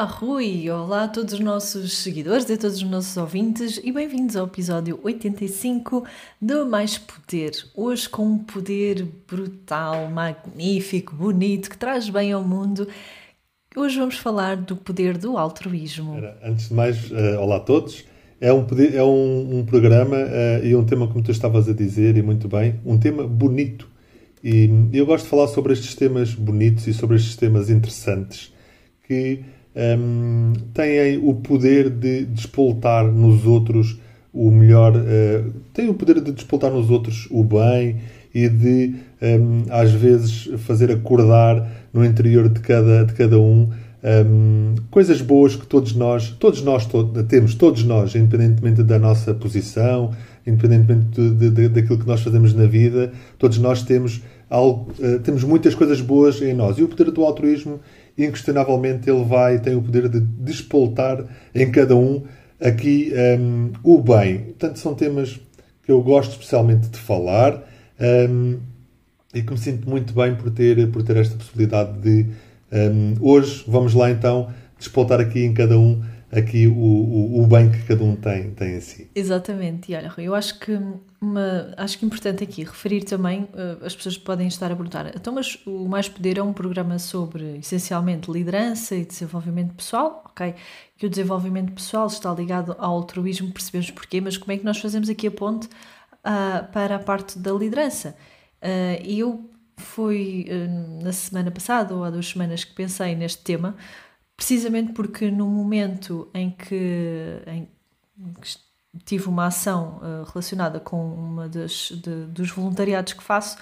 Olá, Rui! Olá a todos os nossos seguidores e a todos os nossos ouvintes e bem-vindos ao episódio 85 do Mais Poder. Hoje com um poder brutal, magnífico, bonito, que traz bem ao mundo. Hoje vamos falar do poder do altruísmo. Antes de mais, uh, olá a todos. É um, poder, é um, um programa uh, e um tema, como tu estavas a dizer, e muito bem, um tema bonito. E eu gosto de falar sobre estes temas bonitos e sobre estes temas interessantes que um, têm o poder de despoltar nos outros o melhor, uh, têm o poder de despoltar nos outros o bem e de, um, às vezes, fazer acordar no interior de cada, de cada um um, coisas boas que todos nós, todos nós to temos, todos nós, independentemente da nossa posição, independentemente de, de, daquilo que nós fazemos na vida, todos nós temos algo, uh, temos muitas coisas boas em nós. E o poder do altruísmo inquestionavelmente ele vai, tem o poder de despoltar em cada um aqui um, o bem. Portanto, são temas que eu gosto especialmente de falar um, e que me sinto muito bem por ter, por ter esta possibilidade de um, hoje vamos lá então despoltar aqui em cada um aqui o, o, o, bem que cada um tem, tem em si. Exatamente, e olha, eu acho que uma, acho que importante aqui referir também, uh, as pessoas podem estar a perguntar, então mas o Mais Poder é um programa sobre essencialmente liderança e desenvolvimento pessoal, ok? Que o desenvolvimento pessoal está ligado ao altruísmo, percebemos porquê, mas como é que nós fazemos aqui a ponte uh, para a parte da liderança? Uh, e eu fui na semana passada ou há duas semanas que pensei neste tema, precisamente porque no momento em que, em que tive uma ação uh, relacionada com uma das de, dos voluntariados que faço,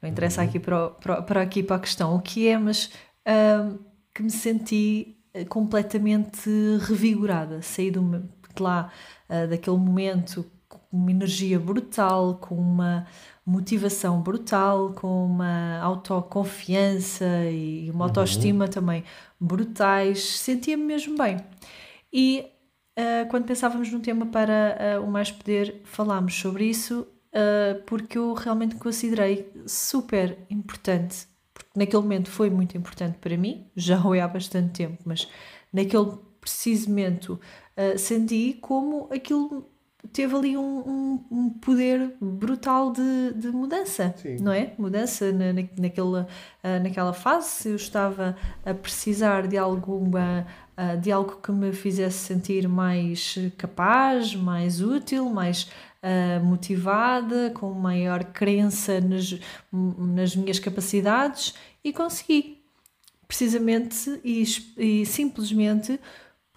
não interessa uhum. aqui para, para, para, aqui para a questão o que é, mas uh, que me senti eh, completamente revigorada, saí do, de lá, uh, daquele momento com uma energia brutal, com uma motivação brutal, com uma autoconfiança e uma uhum. autoestima também brutais, sentia-me mesmo bem. E uh, quando pensávamos num tema para uh, o Mais Poder, falámos sobre isso uh, porque eu realmente considerei super importante, porque naquele momento foi muito importante para mim, já foi há bastante tempo, mas naquele preciso momento senti como aquilo teve ali um, um, um, poder brutal de, de mudança, Sim. não é? Mudança na, na, naquela, uh, naquela fase. Eu estava a precisar de alguma uh, de algo que me fizesse sentir mais capaz, mais útil, mais uh, motivada, com maior crença nas, nas minhas capacidades e consegui. Precisamente e, e simplesmente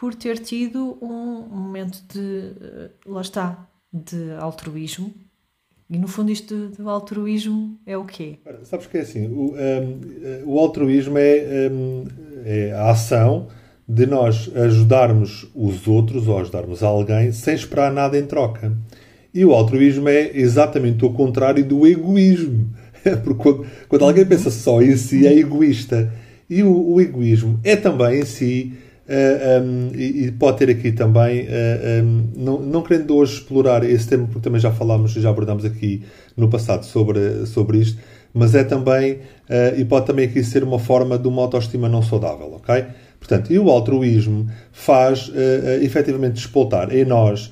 por ter tido um momento de, eh, lá está, de altruísmo. E no fundo isto do altruísmo é o quê? Sabes que é assim, o, um, ehm, o altruísmo é, um, ehm, é a ação de nós ajudarmos os outros ou ajudarmos alguém sem esperar nada em troca. E o altruísmo é exatamente o contrário do egoísmo. Porque quando, quando alguém pensa só em si, é egoísta. E o, o egoísmo é também em si Uh, eh, um, e, e, pode ter aqui também, uh, eh, um, não, não querendo hoje explorar esse tema, porque também já falámos, já abordámos aqui no passado sobre, sobre isto, mas é também, uh, e pode também aqui ser uma forma de uma autoestima não saudável, ok? Portanto, e o altruísmo faz uh, efetivamente despoltar em nós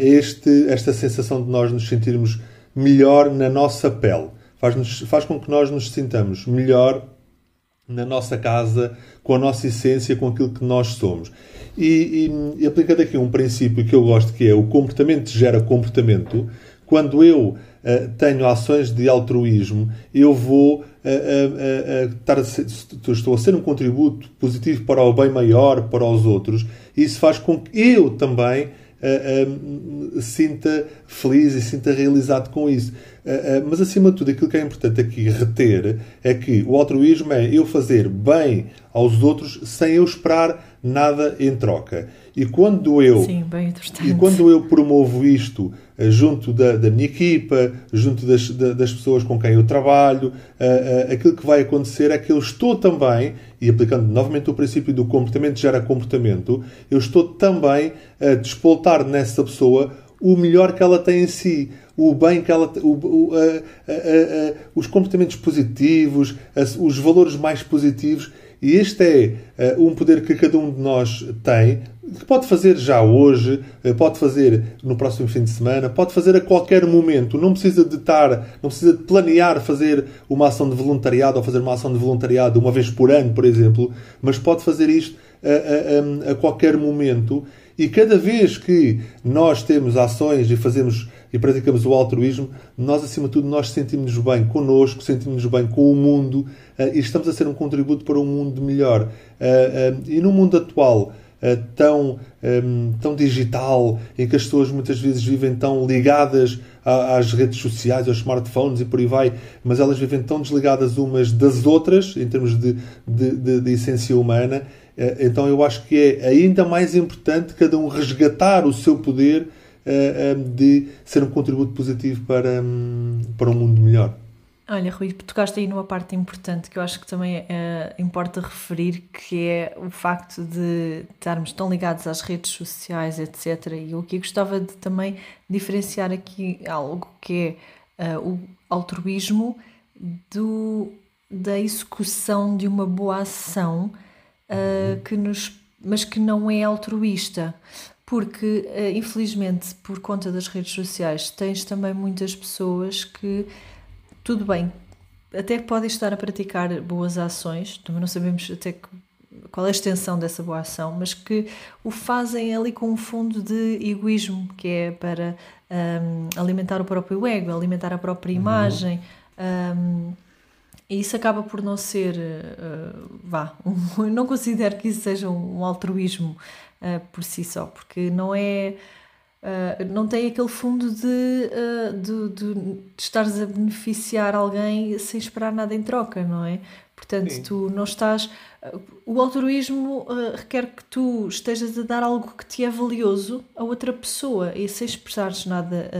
este, esta sensação de nós nos sentirmos melhor na nossa pele. Faz, faz com que nós nos sintamos melhor na nossa casa, com a nossa essência, com aquilo que nós somos. E, e, e aplicando aqui um princípio que eu gosto, que é o comportamento gera comportamento, quando eu uh, tenho ações de altruísmo, eu vou uh, uh, ser, estou a ser um contributo positivo para o bem maior, para os outros, e isso faz com que eu também uh, sinta feliz e sinta realizado com isso. Uh, mas, acima de tudo, aquilo que é importante aqui reter é que o altruísmo é eu fazer bem aos outros sem eu esperar nada em troca. E quando eu, Sim, e quando eu promovo isto uh, junto da, da, minha equipa, junto das, da, das pessoas com quem eu trabalho, uh, aquilo que vai acontecer é que eu estou também, e aplicando novamente o princípio do comportamento gera comportamento, eu estou também a despoltar nessa pessoa o melhor que ela tem em si, o bem que ela. O, o, a, a, a, os comportamentos positivos, os valores mais positivos. E este é uh, um poder que cada um de nós tem, que pode fazer já hoje, uh, pode fazer no próximo fim de semana, pode fazer a qualquer momento. Não precisa de estar, não precisa de planear fazer uma ação de voluntariado ou fazer uma ação de voluntariado uma vez por ano, por exemplo, mas pode fazer isto a, a, a qualquer momento. E cada vez que nós temos ações e fazemos e praticamos o altruísmo, nós, acima de tudo, nós sentimos-nos bem connosco, sentimos-nos bem com o mundo uh, e estamos a ser um contributo para um mundo melhor. Uh, uh, e no mundo atual, tão, tão digital, em que as pessoas muitas vezes vivem tão ligadas às redes sociais, aos smartphones e por aí vai, mas elas vivem tão desligadas umas das outras, em termos de, de, de, de essência humana, então eu acho que é ainda mais importante cada um resgatar o seu poder de ser um contributo positivo para, um, para um mundo melhor. Olha, Rui, tocaste aí numa parte importante que eu acho que também uh, importa referir, que é o facto de estarmos tão ligados às redes sociais, etc. E eu aqui gostava de também diferenciar aqui algo que é uh, o altruísmo do, da execução de uma boa ação, uh, que nos, mas que não é altruísta porque eh, infelizmente por conta das redes sociais tens também muitas pessoas que tudo bem até podem estar a praticar boas ações também não sabemos até que, qual é a extensão dessa boa ação mas que o fazem ali com um fundo de egoísmo que é para um, alimentar o próprio ego alimentar a própria uhum. imagem um, e isso acaba por não ser, uh, vá, um, não considero que isso seja um altruísmo uh, por si só, porque não é. Uh, não tem aquele fundo de, uh, de, de, de, estares a beneficiar alguém sem esperar nada em troca, não é? Portanto, Sim. tu não estás. o altruísmo requer que tu estejas a dar algo que te é valioso a outra pessoa e sem esperares nada,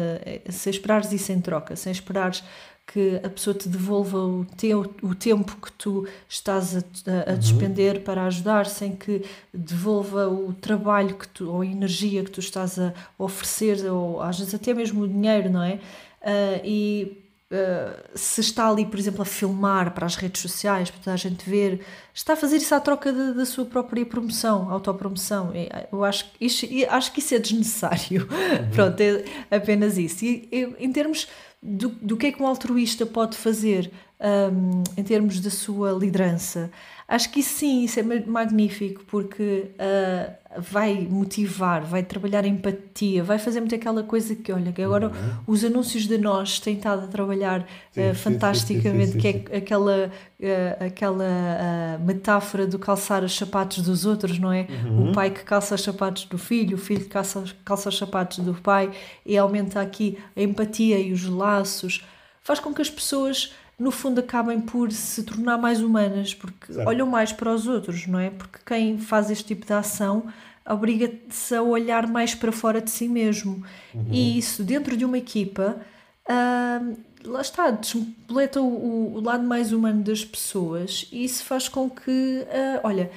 sem esperares isso em troca, sem esperares que a pessoa te devolva o, teu, o tempo que tu estás a, a, a uhum. despender para ajudar, sem que devolva o trabalho que tu, ou a energia que tu estás a oferecer, ou às vezes até mesmo o dinheiro, não é? Uh, e Uh, se está ali, por exemplo, a filmar para as redes sociais, para toda a gente ver, está a fazer isso à troca da sua própria promoção, autopromoção. Eu acho, isso, acho que isso é desnecessário. Uhum. Pronto, é apenas isso. E eu, em termos do, do que é que um altruísta pode fazer um, em termos da sua liderança. Acho que isso sim, isso é magnífico, porque uh, vai motivar, vai trabalhar empatia, vai fazer muito aquela coisa que, olha, que agora uhum. os anúncios de nós têm estado a trabalhar sim, uh, fantasticamente, sim, sim, que é aquela, uh, aquela metáfora do calçar os sapatos dos outros, não é? Uhum. O pai que calça os sapatos do filho, o filho que calça, calça os sapatos do pai, e aumenta aqui a empatia e os laços, faz com que as pessoas no fundo acabem por se tornar mais humanas, porque olham mais para os outros, não é? Porque quem faz este tipo de ação obriga-se a olhar mais para fora de si mesmo. Uhum. E isso, dentro de uma equipa, uh, lá está, despoleta o, o, lado mais humano das pessoas e isso faz com que, uh, olha,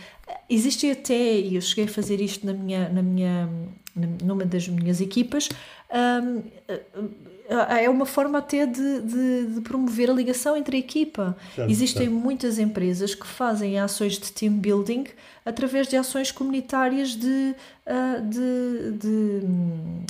existe até, e eu cheguei a fazer isto na minha, na minha, numa das minhas equipas, um, é uma forma até de, de, de, promover a ligação entre a equipa. Certo, Existem certo. muitas empresas que fazem ações de team building através de ações comunitárias de, uh, de, de, uh,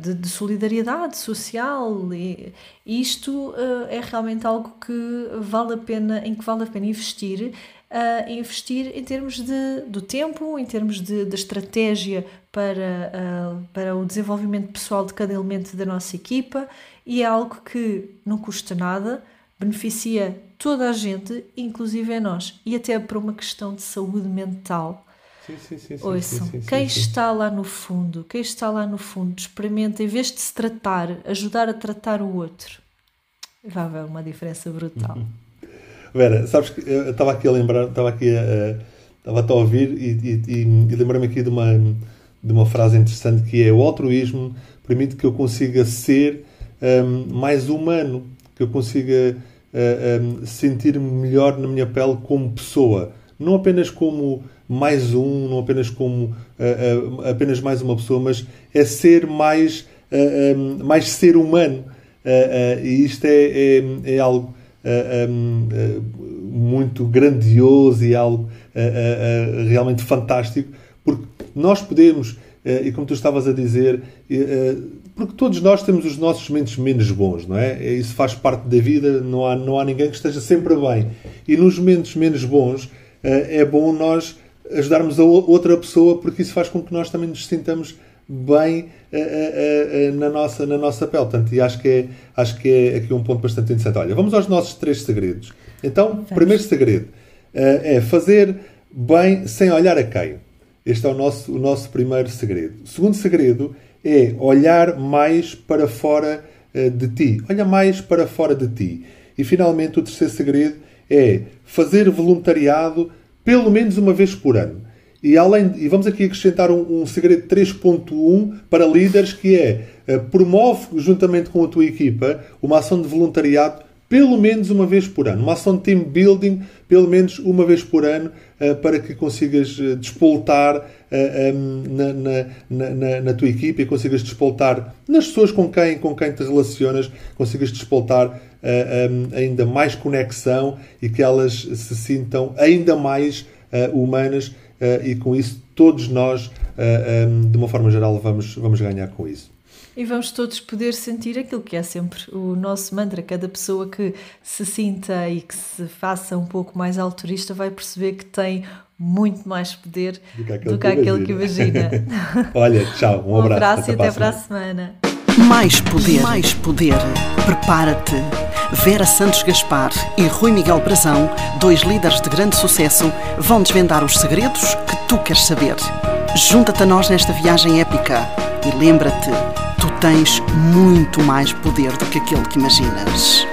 de, de, solidariedade social. E isto uh, é realmente algo que vale a pena, em que vale a pena investir a investir em termos de, do tempo, em termos de, de estratégia para, uh, para o desenvolvimento pessoal de cada elemento da nossa equipa e é algo que não custa nada, beneficia toda a gente, inclusive a nós, e até para uma questão de saúde mental. Sim, sim, sim, Ouçam, sim, sim, quem está lá no fundo, quem está lá no fundo, experimenta, em vez de se tratar, ajudar a tratar o outro. Vai haver uma diferença brutal. Vera, sabes que eu estava aqui a lembrar, estava aqui a, estava a ouvir e, e, e lembrei-me aqui de uma, de uma frase interessante que é o altruísmo permite que eu consiga ser um, mais humano, que eu consiga uh, um, sentir-me melhor na minha pele como pessoa. Não apenas como mais um, não apenas como uh, uh, apenas mais uma pessoa, mas é ser mais, um, mais ser humano. e isto é, é, é algo um, muito grandioso e algo realmente fantástico, porque nós podemos, e como tu estavas a dizer, porque todos nós temos os nossos momentos menos bons, não é? Isso faz parte da vida, não há, não há ninguém que esteja sempre bem. E nos momentos menos bons é bom nós ajudarmos a outra pessoa, porque isso faz com que nós também nos sintamos bem na, nossa, na nossa pele. Portanto, e acho que, é, acho que é aqui um ponto bastante interessante. Olha, vamos aos nossos três segredos. Então, vamos. primeiro segredo é fazer bem sem olhar a quem. Este é o nosso, o nosso primeiro segredo. O segundo segredo é olhar mais para fora uh, de ti. Olha mais para fora de ti. E finalmente, o terceiro segredo é fazer voluntariado pelo menos uma vez por ano. E, além, e vamos aqui acrescentar um, um segredo 3.1 para líderes que é uh, promove juntamente com a tua equipa uma ação de voluntariado pelo menos uma vez por ano. Uma ação de team building, pelo menos uma vez por ano, uh, para que consigas uh, despoltar um, na, na, na, na, tua equipa e consigas despoltar nas pessoas com quem, com quem te relacionas, consigas despoltar ainda mais conexão e que elas se sintam ainda mais humanas e com isso todos nós, de uma forma geral, vamos, vamos ganhar com isso e vamos todos poder sentir aquilo que é sempre o nosso mantra. Cada pessoa que se sinta e que se faça um pouco mais altruísta vai perceber que tem muito mais poder do que aquele, do que, aquele que imagina. Olha, tchau, um, um abraço, abraço até e até para a semana. Mais poder, mais poder. Prepara-te. Vera Santos Gaspar e Rui Miguel Brazão, dois líderes de grande sucesso, vão desvendar os segredos que tu queres saber. Junta-te a nós nesta viagem épica e lembra-te tu tens muito mais poder do que aquele que imaginas.